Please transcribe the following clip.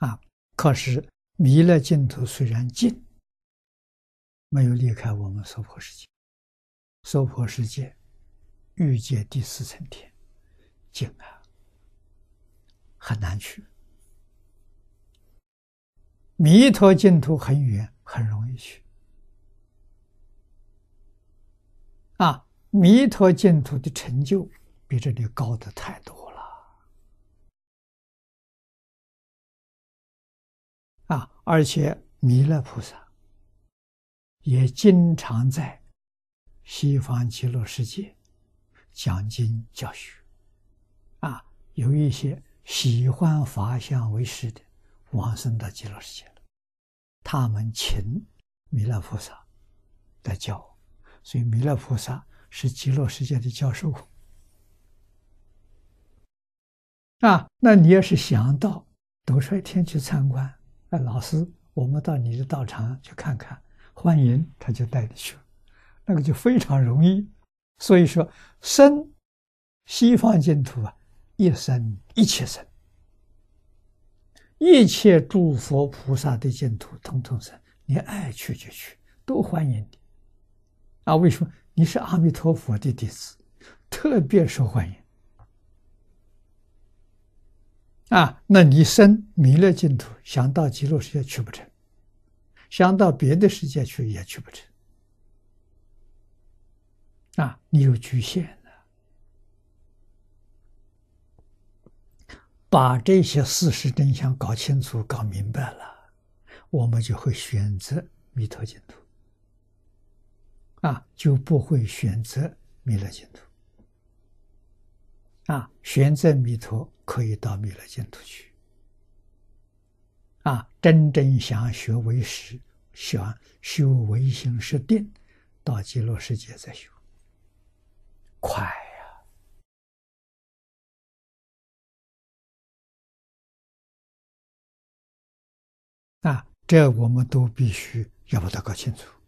啊，可是弥勒净土虽然近，没有离开我们娑婆世界。娑婆世界，欲界第四层天，近啊，很难去。弥陀净土很远，很容易去。啊，弥陀净土的成就比这里高的太多啊，而且弥勒菩萨也经常在西方极乐世界讲经教学。啊，有一些喜欢法相为师的往生到极乐世界了。他们请弥勒菩萨来教，所以弥勒菩萨是极乐世界的教授啊。那你要是想到斗率天去参观，哎，老师，我们到你的道场去看看，欢迎，他就带你去，那个就非常容易。所以说，生西方净土啊，一生一切生。一切诸佛菩萨的净土，通通生，你爱去就去，都欢迎你。啊，为什么？你是阿弥陀佛的弟子，特别受欢迎。啊，那你生弥勒净土，想到极乐世界去不成，想到别的世界去也去不成。啊，你有局限。把这些事实真相搞清楚、搞明白了，我们就会选择弥陀净土，啊，就不会选择弥勒净土。啊，选择弥陀可以到弥勒净土去。啊，真正想学为实，想修唯心是定，到极乐世界再修，快呀。啊，这我们都必须要把它搞清楚。